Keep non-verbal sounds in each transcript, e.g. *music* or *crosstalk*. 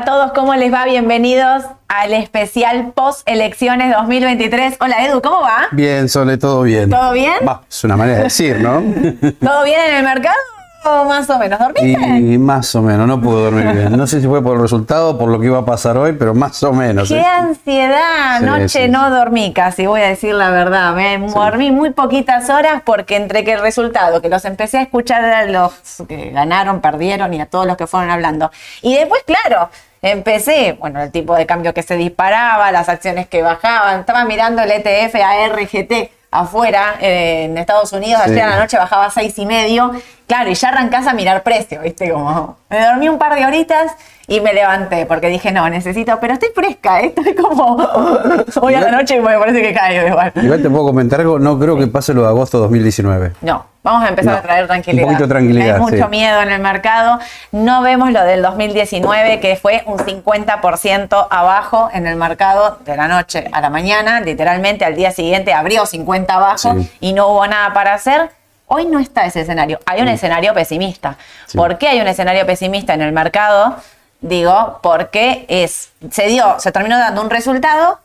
A todos, ¿cómo les va? Bienvenidos al especial post elecciones 2023. Hola Edu, ¿cómo va? Bien, Sole, todo bien. ¿Todo bien? Es una manera de decir, ¿no? *laughs* ¿Todo bien en el mercado? ¿O más o menos? ¿Dormiste? Y más o menos, no pude dormir bien. No sé si fue por el resultado, por lo que iba a pasar hoy, pero más o menos. Qué ¿eh? ansiedad. Sí, Anoche sí, no dormí casi, voy a decir la verdad. Me dormí muy poquitas horas porque entre que el resultado, que los empecé a escuchar a los que ganaron, perdieron y a todos los que fueron hablando. Y después, claro, empecé, bueno, el tipo de cambio que se disparaba, las acciones que bajaban. Estaba mirando el ETF ARGT afuera eh, en Estados Unidos, Sí. ayer a la noche bajaba a seis y medio, claro, y ya arrancás a mirar precio, ¿viste? Como, me dormí un par de horitas y me levanté, porque dije, no, necesito, pero estoy fresca, ¿eh? estoy como, *laughs* hoy a la noche y me parece que caigo igual. Igual te puedo comentar algo, no creo que pase lo de agosto 2019. No, vamos a empezar No, a traer tranquilidad. un poquito tranquilidad, Hay mucho sí. miedo en el mercado. No vemos lo del 2019, que fue un 50% abajo en el mercado de la noche a la mañana. Literalmente al día siguiente abrió 50 abajo Sí. y no hubo nada para hacer. Hoy no está ese escenario. Hay un escenario pesimista. Sí. ¿Por qué hay un escenario pesimista en el mercado? Digo, porque es, se dio, se terminó dando un resultado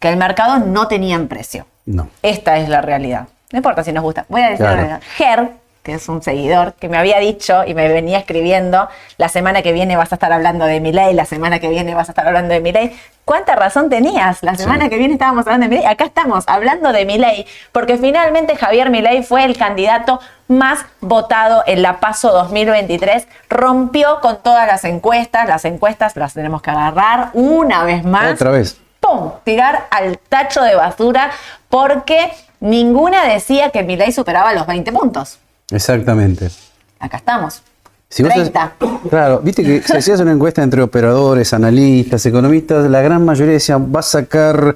que el mercado no tenía en precio. No. Esta es la realidad. No importa si nos gusta. Voy a decir Claro. la realidad. Ger, que es un seguidor, que me había dicho y me venía escribiendo, la semana que viene vas a estar hablando de mi ley, la semana que viene vas a estar hablando de mi ley. ¿Cuánta razón tenías? La semana Sí. que viene estábamos hablando de mi ley. Acá estamos hablando de mi ley, porque finalmente Javier Milei fue el candidato más votado en la PASO 2023. Rompió con todas las encuestas. Las encuestas las tenemos que agarrar una vez más. Otra vez. ¡pum! tirar al tacho de basura porque ninguna decía que Milei superaba los 20 puntos. Exactamente. Acá estamos. Si vos 30. claro, viste que si hacías una encuesta entre operadores, analistas, economistas, la gran mayoría decían va a sacar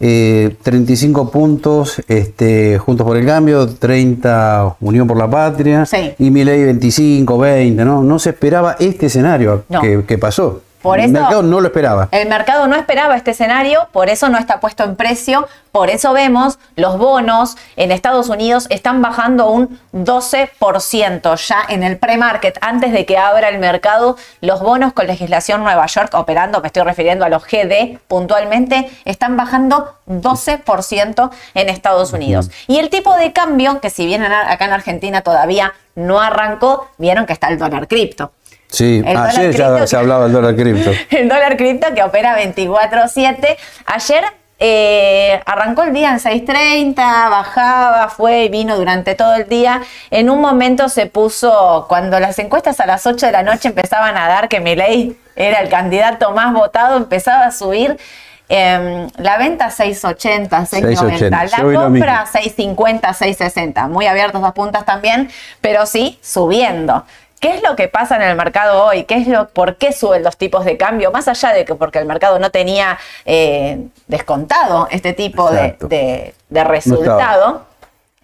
eh, 35 puntos este, Juntos por el Cambio, 30 Unión por la Patria Sí. y Milei 25, 20, ¿no? No se esperaba este escenario No. que, que pasó. Por el mercado no lo esperaba. El mercado no esperaba este escenario, por eso no está puesto en precio, por eso vemos los bonos en Estados Unidos están bajando un 12% ya en el pre-market, antes de que abra el mercado, los bonos con legislación Nueva York operando, me estoy refiriendo a los GD puntualmente, están bajando 12% en Estados Unidos. Y el tipo de cambio, que si bien en- acá en Argentina todavía no arrancó, vieron que está el dólar cripto. Sí, El ayer ya cripto- se hablaba del dólar cripto. *laughs* el dólar cripto que opera 24/7. Ayer eh, arrancó el día en 6.30, bajaba, fue y vino durante todo el día. En un momento se puso, cuando las encuestas a las 8 de la noche empezaban a dar que Milei era el candidato más votado, empezaba a subir. em, la venta 6.80, 6.90, 6.80. la compra 6.50, 6.60, muy abiertos las puntas también, pero sí subiendo. ¿Qué es lo que pasa en el mercado hoy? ¿Qué es lo, ¿Por qué suben los tipos de cambio? Más allá de que porque el mercado no tenía eh, descontado este tipo de, Exacto. de- de resultado,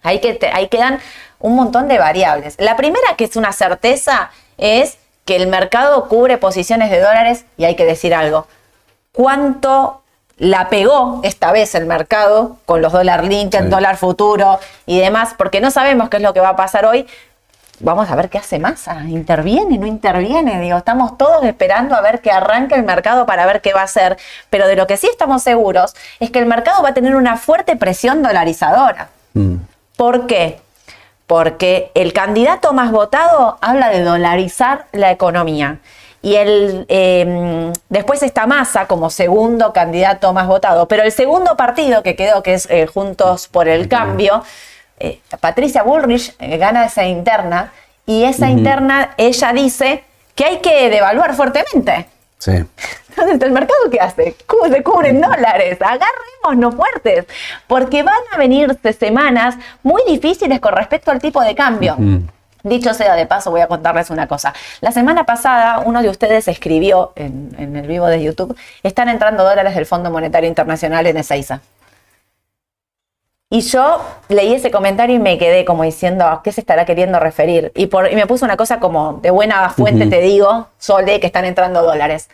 ahí, que te- ahí quedan un montón de variables. La primera, que es una certeza, es que el mercado cubre posiciones de dólares y hay que decir algo. ¿Cuánto la pegó esta vez el mercado con los dólar link, el Sí. dólar futuro y demás? Porque no sabemos qué es lo que va a pasar hoy. Vamos a ver qué hace Massa. ¿Interviene? ¿No interviene? Digo, estamos todos esperando a ver que arranque el mercado para ver qué va a hacer. Pero de lo que sí estamos seguros es que el mercado va a tener una fuerte presión dolarizadora. Mm. ¿Por qué? Porque el candidato más votado habla de dolarizar la economía. Y el, eh, después está Massa como segundo candidato más votado. Pero el segundo partido que quedó, que es eh, Juntos por el Cambio, eh, Patricia Bullrich eh, gana esa interna. Y esa interna, ella dice que hay que devaluar fuertemente. Sí. Entonces, ¿el mercado qué hace? Se cubren dólares. Agarrémonos fuertes. Porque van a venirse semanas muy difíciles con respecto al tipo de cambio. Dicho sea de paso, voy a contarles una cosa. La semana pasada, uno de ustedes escribió en, en el vivo de YouTube: están entrando dólares del Fondo Monetario Internacional en Ezeiza. Y yo leí ese comentario y me quedé como diciendo, ¿a qué se estará queriendo referir? Y, por, y me puso una cosa como, de buena fuente te digo, Sole, que están entrando dólares.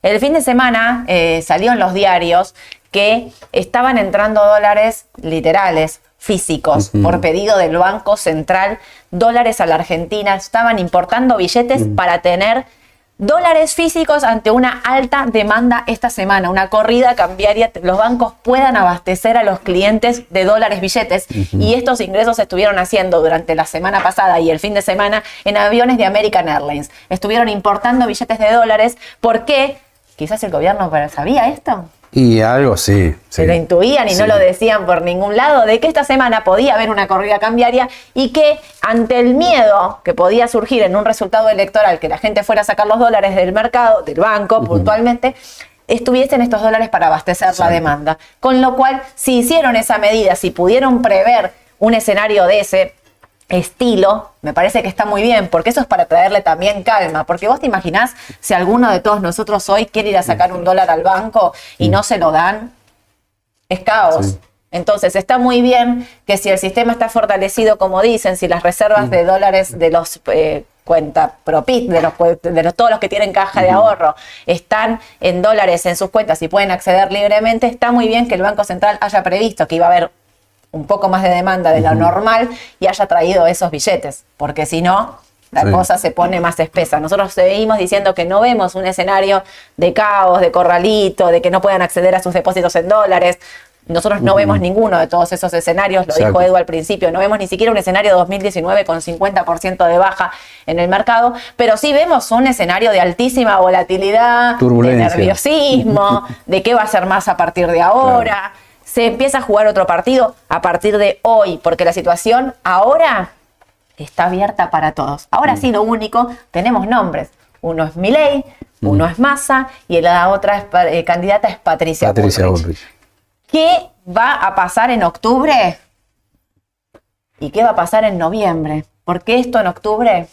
El fin de semana eh, salió en los diarios que estaban entrando dólares literales, físicos, por pedido del Banco Central, dólares a la Argentina. Estaban importando billetes para tener dólares físicos ante una alta demanda esta semana, una corrida cambiaria, los bancos puedan abastecer a los clientes de dólares billetes. Y estos ingresos se estuvieron haciendo durante la semana pasada y el fin de semana en aviones de American Airlines. Estuvieron importando billetes de dólares. Porque quizás el gobierno sabía esto. Y algo sí. Se lo intuían y no lo decían por ningún lado, de que esta semana podía haber una corrida cambiaria y que ante el miedo que podía surgir en un resultado electoral, que la gente fuera a sacar los dólares del mercado, del banco puntualmente, estuviesen estos dólares para abastecer la demanda. Con lo cual, si hicieron esa medida, si pudieron prever un escenario de ese, estilo, me parece que está muy bien, porque eso es para traerle también calma, porque vos te imaginás si alguno de todos nosotros hoy quiere ir a sacar un dólar al banco y no se lo dan, es caos. Entonces está muy bien que si el sistema está fortalecido, como dicen, si las reservas de dólares de los eh, cuenta propit, de, los, de los, todos los que tienen caja de ahorro, están en dólares en sus cuentas y pueden acceder libremente, está muy bien que el Banco Central haya previsto que iba a haber un poco más de demanda de lo normal y haya traído esos billetes, porque si no, la cosa se pone más espesa. Nosotros seguimos diciendo que no vemos un escenario de caos, de corralito, de que no puedan acceder a sus depósitos en dólares. Nosotros no vemos ninguno de todos esos escenarios, lo dijo Edu al principio, no vemos ni siquiera un escenario de 2019 con 50% de baja en el mercado, pero sí vemos un escenario de altísima volatilidad, de nerviosismo, *laughs* de qué va a ser más a partir de ahora se empieza a jugar otro partido a partir de hoy, porque la situación ahora está abierta para todos. Ahora sí, lo único, tenemos nombres. Uno es Milei, uno es Massa y la otra eh, candidata es Patricia, Patricia Bullrich. ¿Qué va a pasar en octubre? ¿Y qué va a pasar en noviembre? Porque esto en octubre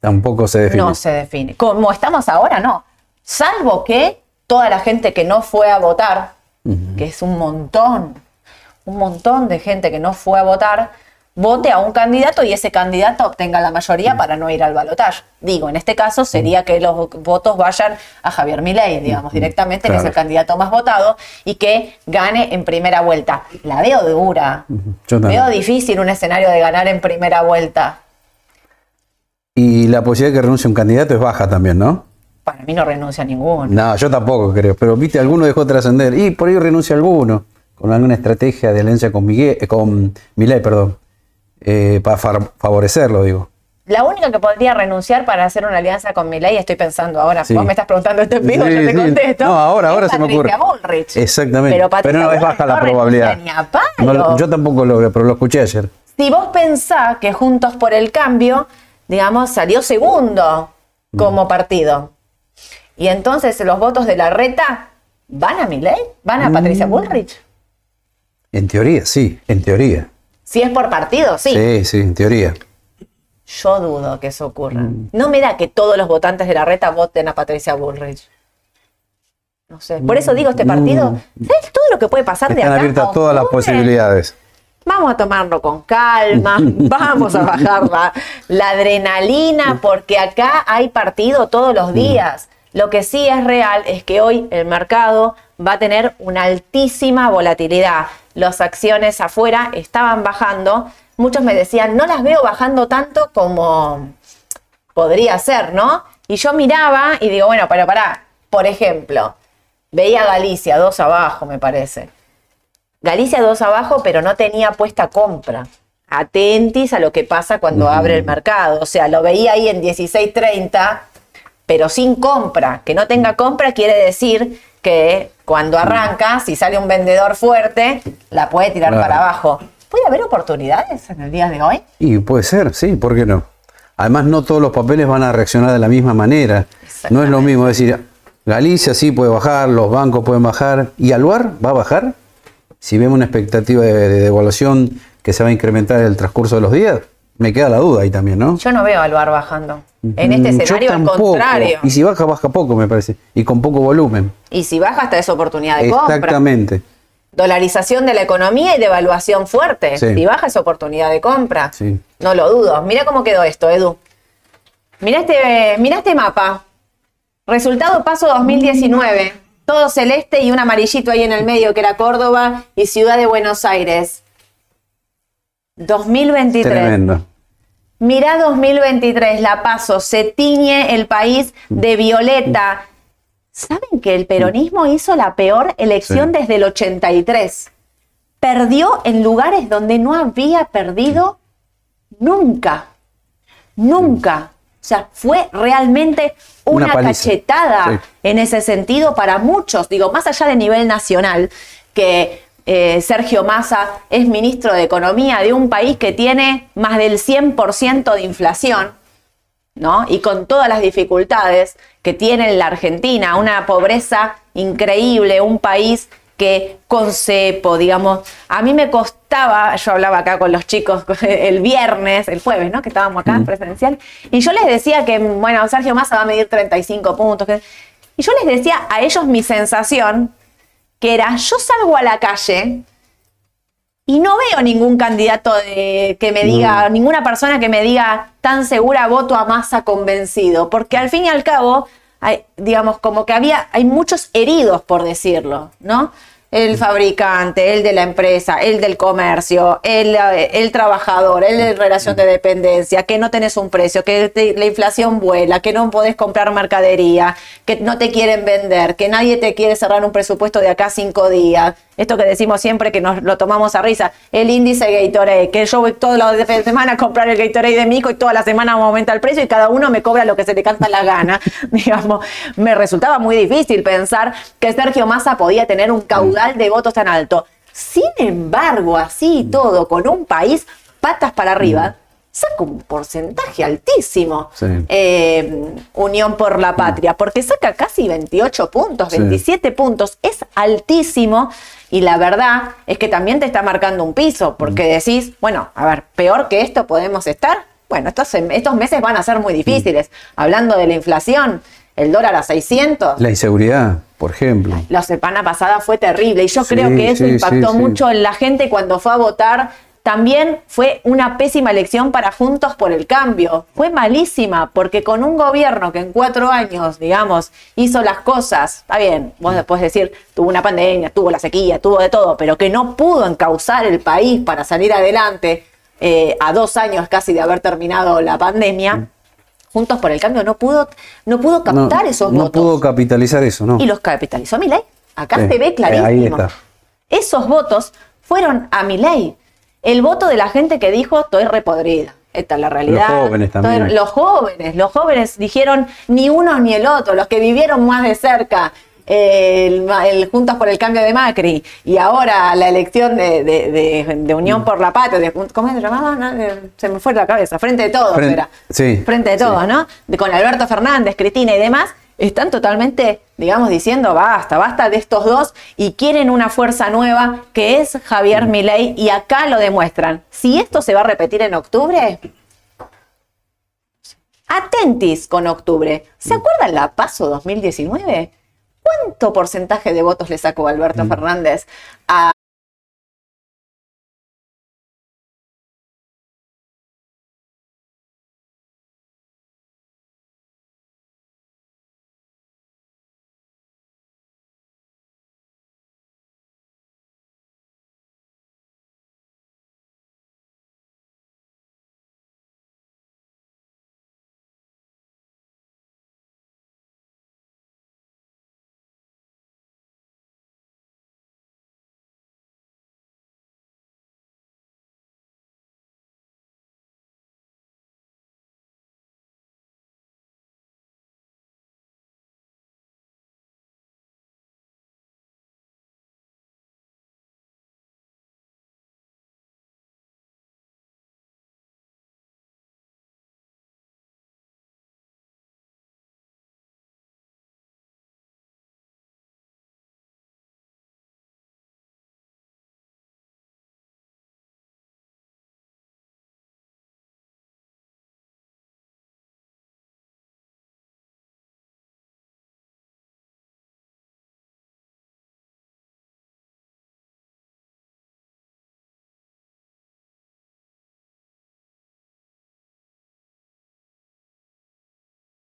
tampoco se define. No se define. Como estamos ahora, no. Salvo que toda la gente que no fue a votar que es un montón, un montón de gente que no fue a votar, vote a un candidato y ese candidato obtenga la mayoría para no ir al balotaje. Digo, en este caso sería que los votos vayan a Javier Milei, digamos, directamente, que es el candidato más votado y que gane en primera vuelta. La veo dura. Veo difícil un escenario de ganar en primera vuelta. Y la posibilidad de que renuncie un candidato es baja también, ¿no? Para mí no renuncia a ninguno. No, yo tampoco creo, pero viste, alguno dejó trascender y por ahí renuncia alguno, con alguna estrategia de alianza con, Miguel, eh, con Milei, perdón, eh, para favorecerlo, digo. La única que podría renunciar para hacer una alianza con Milei, estoy pensando ahora, vos me estás preguntando esto en vivo, yo te contesto. No, ahora, ahora se me ocurre. Exactamente. Pero, no es baja la probabilidad. yo tampoco lo veo, pero lo escuché ayer. Si vos pensás que Juntos por el Cambio, digamos, salió segundo como partido, y entonces los votos de la reta van a Milei, van a Patricia mm. Bullrich. En teoría, sí, en teoría. Si es por partido, sí. Sí, sí, en teoría. Yo dudo que eso ocurra. Mm. No me da que todos los votantes de la reta voten a Patricia Bullrich. No sé. Por eso digo, este partido, mm. ¿sabes todo lo que puede pasar de acá? Están abiertas todas las posibilidades. Vamos a tomarlo con calma, *laughs* vamos a bajar la, la, adrenalina, porque acá hay partido todos los días. Lo que sí es real es que hoy el mercado va a tener una altísima volatilidad. Las acciones afuera estaban bajando. Muchos me decían, no las veo bajando tanto como podría ser, ¿no? Y yo miraba y digo, bueno, pero pará, por ejemplo, veía Galicia dos abajo, me parece. Galicia dos abajo, pero no tenía puesta compra. Atentis a lo que pasa cuando abre el mercado. O sea, lo veía ahí en 16.30 pero sin compra. Que no tenga compra quiere decir que cuando arranca, si sale un vendedor fuerte, la puede tirar para abajo. ¿Puede haber oportunidades en el día de hoy? Y puede ser, sí, ¿por qué no? Además, no todos los papeles van a reaccionar de la misma manera. No es lo mismo decir, Galicia sí puede bajar, los bancos pueden bajar, ¿y Aluar va a bajar? Si vemos una expectativa de, de devaluación que se va a incrementar en el transcurso de los días, me queda la duda ahí también, ¿no? Yo no veo a Aluar bajando. En este mm, escenario, al contrario. Y si baja, baja poco, me parece. Y con poco volumen. Y si baja, hasta es oportunidad de compra. Exactamente. Dolarización de la economía y devaluación fuerte. Si baja, es oportunidad de compra. Sí. No lo dudo. Mira cómo quedó esto, Edu. Mira este, mira este mapa. Resultado paso 2019. Todo celeste y un amarillito ahí en el medio, que era Córdoba y Ciudad de Buenos Aires. 2023. Tremendo. Mirá 2023, la paso, se tiñe el país de violeta. ¿Saben que el peronismo hizo la peor elección Sí. desde el 83? Perdió en lugares donde no había perdido nunca. Nunca. O sea, fue realmente una, cachetada Sí. en ese sentido para muchos. Digo, más allá de nivel nacional, que eh, Sergio Massa es ministro de Economía de un país que tiene más del 100% de inflación, ¿no? Y con todas las dificultades que tiene la Argentina, una pobreza increíble, un país que con cepo, digamos, a mí me costaba, yo hablaba acá con los chicos *laughs* el viernes, el jueves, ¿no? Que estábamos acá presencial, y yo les decía que, bueno, Sergio Massa va a medir 35 puntos, que- y yo les decía a ellos mi sensación, que era, yo salgo a la calle y no veo ningún candidato de- que me diga, ninguna persona que me diga tan segura voto a masa convencido, porque al fin y al cabo, hay, digamos, como que había, hay muchos heridos, por decirlo, ¿no? El fabricante, el de la empresa, el del comercio, el, eh, el trabajador, el de relación de dependencia, que no tenés un precio, que la inflación vuela, que no podés comprar mercadería, que no te quieren vender, que nadie te quiere cerrar un presupuesto de acá cinco días. Esto que decimos siempre que nos lo tomamos a risa, el índice Gatorade, que yo voy todos los de semana a comprar el Gatorade de Mico y toda la semana me aumenta el precio y cada uno me cobra lo que se le canta la gana. *laughs* Digamos, me resultaba muy difícil pensar que Sergio Massa podía tener un caudal de votos tan alto. Sin embargo, así y todo, con un país patas para arriba, saca un porcentaje altísimo. Sí. eh, Unión por la Patria, porque saca casi 28 puntos, Sí. 27 puntos, es altísimo y la verdad es que también te está marcando un piso, porque decís, bueno, a ver, peor que esto podemos estar. Bueno, estos, estos meses van a ser muy difíciles. Hablando de la inflación, el dólar a 600. La inseguridad, por ejemplo. La semana pasada fue terrible y yo Sí, creo que eso sí, impactó sí, mucho en la gente cuando fue a votar. También fue una pésima elección para Juntos por el Cambio. Fue malísima porque con un gobierno que en cuatro años, digamos, hizo las cosas, está bien, vos después decir, tuvo una pandemia, tuvo la sequía, tuvo de todo, pero que no pudo encauzar el país para salir adelante eh, a dos años casi de haber terminado la pandemia. Juntos por el Cambio no pudo, no pudo captar no, esos no votos pudo capitalizar eso, ¿no? y los capitalizó Milei. Acá Sí, se ve eh, ahí clarísimo. está. Esos votos fueron a Milei. El voto de la gente que dijo, estoy repodrida. Esta es la realidad. Los jóvenes también. Los jóvenes, los jóvenes dijeron ni uno ni el otro, los que vivieron más de cerca. El, Juntos por el Cambio de Macri y ahora la elección de, de- de- de Unión por la Patria, de, ¿cómo se llamaba? No, Se me fue la cabeza, Frente de Todos Frente- era. sí, Frente de sí. Todos, ¿no? De- con Alberto Fernández, Cristina y demás, están totalmente, digamos, diciendo basta, basta de estos dos y quieren una fuerza nueva que es Javier Milei y acá lo demuestran. Si esto se va a repetir en octubre, atentis con octubre. ¿Se acuerdan la PASO 2019? ¿Cuánto porcentaje de votos le sacó Alberto Fernández a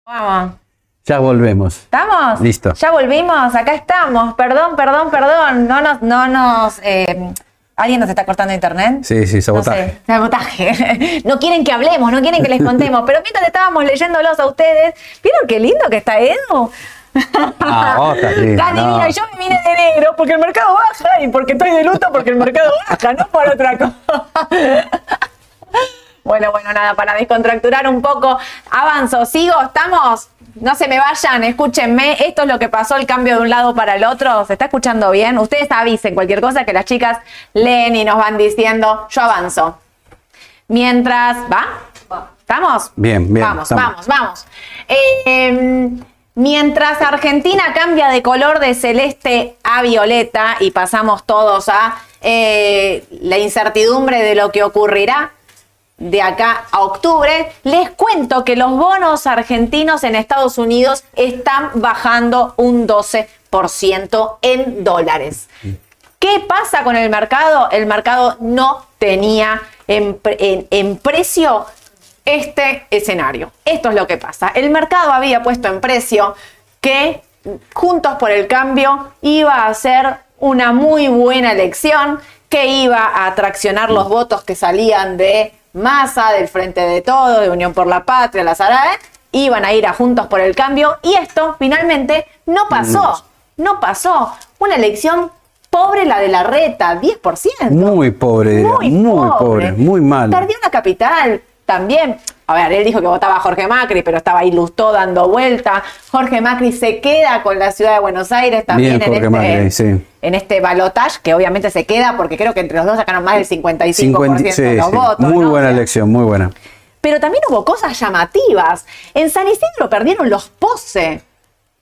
Vamos. Ya volvemos. ¿Estamos? Listo. Ya volvimos, acá estamos. Perdón, perdón, perdón. No nos, no nos. eh, ¿Alguien nos está cortando internet? Sí, sí, sabotaje. No sé, sabotaje. *laughs* No quieren que hablemos, no quieren que les contemos. Pero mientras estábamos leyéndolos a ustedes, ¿vieron qué lindo que está Edu? Ah, *laughs* linda, Cati, no. yo me vine de negro porque el mercado baja y porque estoy de luto porque el mercado baja, no por otra cosa. *laughs* Bueno, bueno, nada, para descontracturar un poco, avanzo, sigo, estamos, no se me vayan, escúchenme, esto es lo que pasó, el cambio de un lado para el otro, ¿se está escuchando bien? Ustedes avisen cualquier cosa que las chicas leen y nos van diciendo, yo avanzo. Mientras, ¿va? ¿Estamos? Bien, bien, Vamos, estamos. vamos, vamos. Eh, mientras Argentina cambia de color de celeste a violeta y pasamos todos a eh, la incertidumbre de lo que ocurrirá de acá a octubre, les cuento que los bonos argentinos en Estados Unidos están bajando un 12% en dólares. ¿Qué pasa con el mercado? El mercado no tenía en, en precio este escenario. Esto es lo que pasa. El mercado había puesto en precio que Juntos por el Cambio iba a ser una muy buena elección, que iba a atraccionar los votos que salían de Massa, del Frente de Todo, de Unión por la Patria, la Sarae, iban a ir a Juntos por el Cambio y esto finalmente no pasó. No pasó. Una elección pobre la de la reta, 10%. Muy pobre, diría, muy pobre, muy mal. Perdió la capital también. A ver, él dijo que votaba a Jorge Macri, pero estaba ahí Lustó dando vuelta. Jorge Macri se queda con la ciudad de Buenos Aires también Bien, en, Jorge este, Macri, sí. en este balotage, que obviamente se queda porque creo que entre los dos sacaron más del 55% 50 de sí, los sí. votos. Muy ¿no? O buena sea, elección, muy buena. pero también hubo cosas llamativas. En San Isidro perdieron los Pose.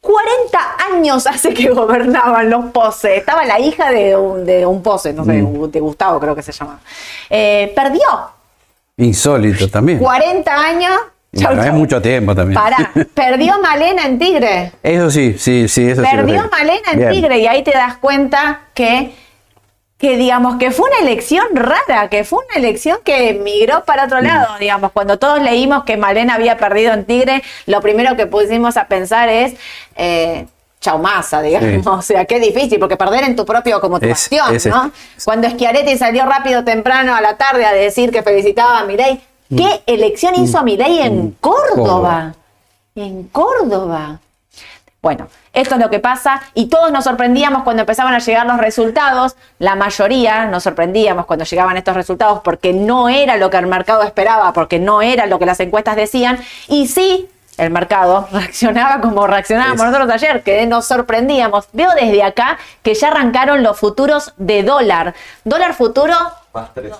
40 años hace que *laughs* gobernaban los Pose. Estaba la hija de un, de un Pose, no sé, Mm. de Gustavo creo que se llama. Eh, perdió Insólito también. 40 años. Y bueno, es mucho tiempo también. Pará, *laughs* perdió Malena en Tigre. Eso sí, sí, sí, eso Perdió. Malena en Bien. Tigre y ahí te das cuenta que, que, digamos, que fue una elección rara, que fue una elección que migró para Mm. otro lado, digamos. Cuando todos leímos que Malena había perdido en Tigre, lo primero que pusimos a pensar es... Eh, Chaumasa, digamos, Sí. *laughs* o sea, qué difícil, porque perder en tu propio como tu Es- bastión, es ¿no? Cuando Schiaretti salió rápido temprano a la tarde a decir que felicitaba a Milei, ¿qué elección hizo Milei en Córdoba? En Córdoba. Bueno, esto es lo que pasa y todos nos sorprendíamos cuando empezaban a llegar los resultados. La mayoría nos sorprendíamos cuando llegaban estos resultados porque no era lo que el mercado esperaba, porque no era lo que las encuestas decían. Y sí, el mercado *laughs* reaccionaba como reaccionábamos Es- nosotros ayer, que nos sorprendíamos. Veo desde acá que ya arrancaron los futuros de dólar. Dólar futuro, Más 13.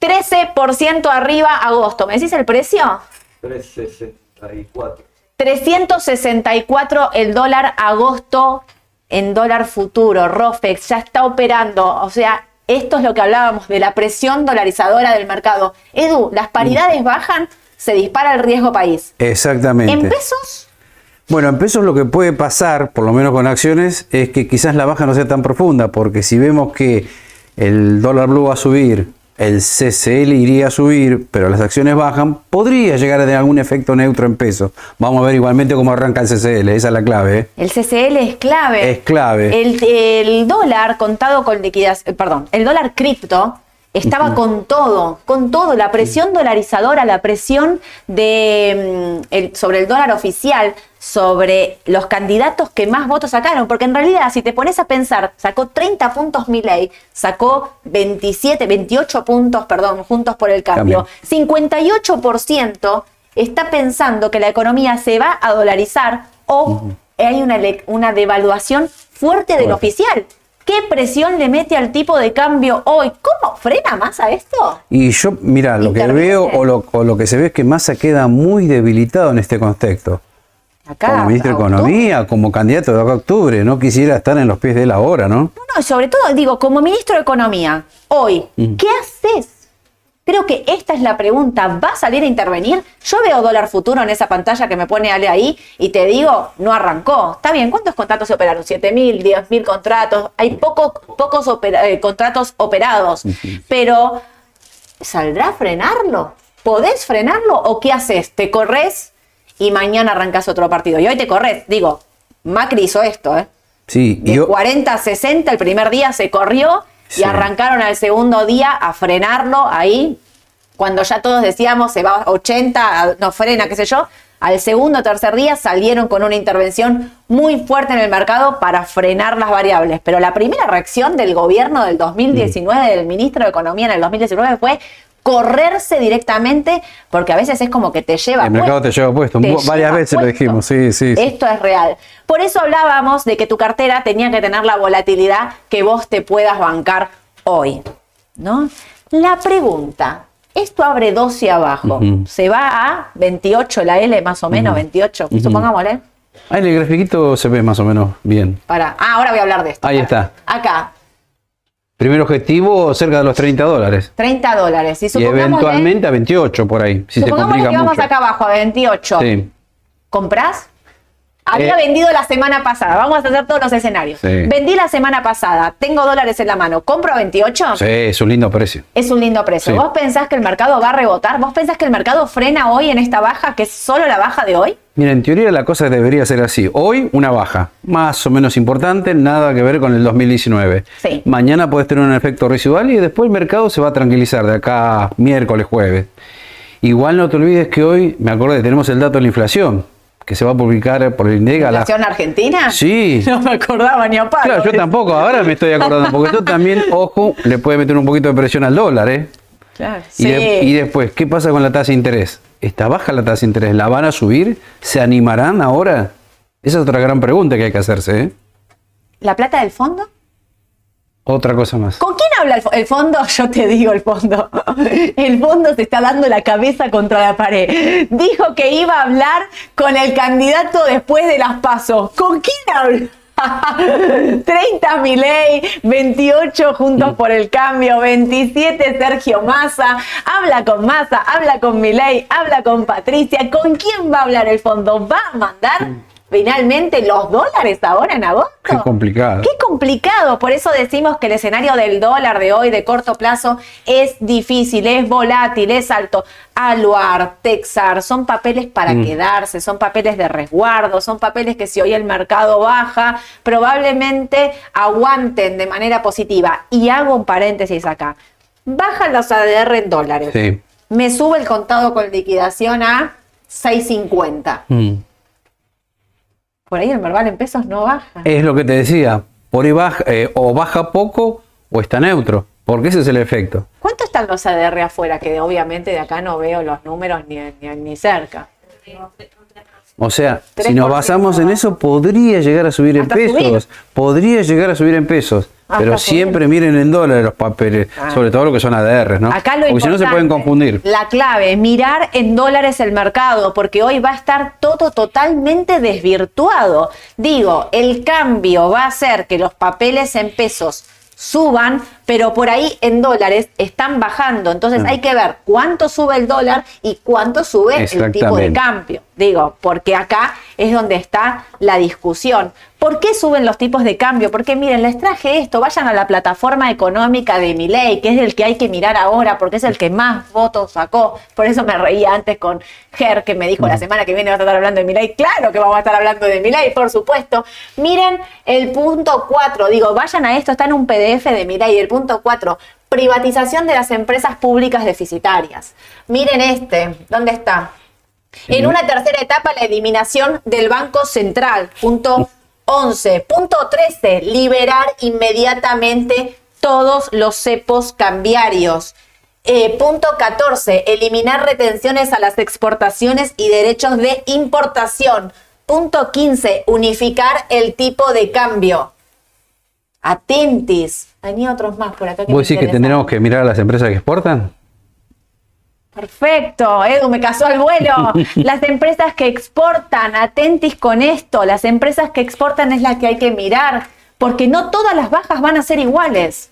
13% arriba agosto. ¿Me decís el precio? 364. 364 el dólar agosto en dólar futuro. Rofex ya está operando. O sea, esto es lo que hablábamos de la presión dolarizadora del mercado. Edu, las paridades bajan, se dispara el riesgo país. Exactamente. En pesos, Bueno, en pesos lo que puede pasar, por lo menos con acciones, es que quizás la baja no sea tan profunda, porque si vemos que el dólar blue va a subir, el CCL iría a subir, pero las acciones bajan, podría llegar a tener algún efecto neutro en pesos. Vamos a ver igualmente cómo arranca el CCL, esa es la clave. ¿eh? el CCL es clave. Es clave. El, el dólar contado con liquidez, eh, perdón, el dólar cripto estaba con todo, con todo, la presión dolarizadora, la presión de, mm, el- sobre el dólar oficial, sobre los candidatos que más votos sacaron, porque en realidad si te pones a pensar, sacó 30 puntos Milei, sacó 27, 28 puntos, perdón, juntos por el cambio, 58% está pensando que la economía se va a dolarizar o hay una, una devaluación fuerte del oficial. ¿Qué presión le mete al tipo de cambio hoy? ¿Cómo frena más a esto? Y yo, mira, lo que veo o lo, o lo que se ve es que Massa queda muy debilitado en este contexto. Acá, como ministro de Economía, como candidato de acá a octubre, no quisiera estar en los pies de él ahora, ¿no? No, no, sobre todo, digo, como ministro de Economía, hoy, ¿qué haces? Creo que esta es la pregunta. ¿Va a salir a intervenir? Yo veo dólar futuro en esa pantalla que me pone Ale ahí y te digo, no arrancó. Está bien, ¿cuántos contratos se operaron? ¿7 mil, 10 mil contratos? Hay poco- pocos opera- eh, contratos operados, pero ¿saldrá a frenarlo? ¿Podés frenarlo o qué haces? ¿Te corres y mañana arrancas otro partido? Y hoy te corres. Digo, Macri hizo esto, ¿eh? Sí, De yo- 40 a 60 el primer día se corrió y arrancaron al segundo día a frenarlo ahí, cuando ya todos decíamos se va a 80, a- no frena, qué sé yo. Al segundo o tercer día salieron con una intervención muy fuerte en el mercado para frenar las variables. Pero la primera reacción del gobierno del 2019, del ministro de Economía en el 2019, fue correrse directamente, porque a veces es como que te lleva El mercado te lleva puesto. te Varias lleva veces lo puesto. dijimos, sí, sí. sí. Esto es real. Por eso hablábamos de que tu cartera tenía que tener la volatilidad que vos te puedas bancar hoy. ¿No? La pregunta, esto abre 12 abajo, se va a 28 la L más o menos, 28, supongámosle. Ahí en el grafiquito se ve más o menos bien. Para, ah, ahora voy a hablar de esto. Ahí Para. está. Acá, Primer objetivo cerca de los 30 dólares. 30 dólares. Y Y eventualmente a 28 por ahí, si complica que vamos mucho. acá abajo a 28. Sí. ¿Comprás? Había Eh. vendido la semana pasada. Vamos a hacer todos los escenarios. Sí. Vendí la semana pasada. Tengo dólares en la mano. ¿Compro a 28? sí, es un lindo precio. Es un lindo precio. Sí. ¿Vos pensás que el mercado va a rebotar? ¿Vos pensás que el mercado frena hoy en esta baja, que es solo la baja de hoy? Mira, en teoría la cosa debería ser así. Hoy una baja, más o menos importante, nada que ver con el 2019. Sí. Mañana puedes tener un efecto residual y después el mercado se va a tranquilizar de acá miércoles, jueves. Igual no te olvides que hoy, me acordé, tenemos el dato de la inflación, que se va a publicar por el INDEC a la... ¿Inflación argentina? Sí. *laughs* No me acordaba ni a palo. Claro, yo tampoco, ahora me estoy acordando, porque esto también, *laughs* ojo, le puede meter un poquito de presión al dólar, ¿eh? Claro, Y, sí. de- y después, ¿qué pasa con la tasa de interés? ¿Está baja la tasa de interés? ¿La van a subir? ¿Se animarán ahora? Esa es otra gran pregunta que hay que hacerse, ¿eh? ¿La plata del fondo? Otra cosa más. ¿Con quién habla el, el fondo? *laughs* Yo te digo el fondo. El fondo se está dando la cabeza contra la pared. Dijo que iba a hablar con el candidato después de las pasos. ¿Con quién habla? *laughs* 30 Milei, 28 Juntos por el Cambio, 27 Sergio Massa, habla con Massa, habla con Milei, habla con Patricia. ¿Con quién va a hablar el fondo? ¿Va a mandar finalmente los dólares ahora en agosto? Qué complicado. Qué complicado, por eso decimos que el escenario del dólar de hoy de corto plazo es difícil, es volátil, es alto. Aluar, Texar, son papeles para quedarse, son papeles de resguardo, son papeles que si hoy el mercado baja, probablemente aguanten de manera positiva. Y hago un paréntesis acá. Bajan los ADR en dólares. Sí. Me sube el contado con liquidación a 6.50. Mm. Por ahí el Merval en pesos no baja. Es lo que te decía. Por ahí baja, eh, o baja poco o está neutro. Porque ese es el efecto. ¿Cuánto están los ADR afuera? Que obviamente de acá no veo los números ni, ni, ni cerca. O sea, 3%, si nos basamos en eso, podría llegar a subir en pesos. subir. Podría llegar a subir en pesos. Hasta pero siempre miren en dólares los papeles, Ah. sobre todo lo que son ADR, ¿no? Acá lo Porque si no se pueden confundir. La clave, mirar en dólares el mercado, porque hoy va a estar todo totalmente desvirtuado. Digo, el cambio va a hacer que los papeles en pesos suban, pero por ahí en dólares están bajando. Entonces Mm. hay que ver cuánto sube el dólar y cuánto sube el tipo de cambio. Digo, porque acá es donde está la discusión. ¿Por qué suben los tipos de cambio? Porque miren, les traje esto, vayan a la plataforma económica de Milei, que es el que hay que mirar ahora, porque es el que más votos sacó. Por eso me reía antes con Ger, que me dijo la semana que viene vas a estar hablando de Milei. Claro que vamos a estar hablando de Milei, por supuesto. Miren el punto 4, digo, vayan a esto, está en un PDF de Milei, el punto 4, privatización de las empresas públicas deficitarias. Miren este, ¿dónde está? En una tercera etapa, la eliminación del Banco Central. Punto 11. Punto 13. Liberar inmediatamente todos los cepos cambiarios. Eh, punto 14. Eliminar retenciones a las exportaciones y derechos de importación. Punto 15. Unificar el tipo de cambio. Atentis. Hay otros más por acá. Que ¿Vos decís que tendremos que mirar a las empresas que exportan? Perfecto, Edu, me casó al vuelo. *laughs* Las empresas que exportan, atentis con esto, las empresas que exportan es la que hay que mirar, porque no todas las bajas van a ser iguales.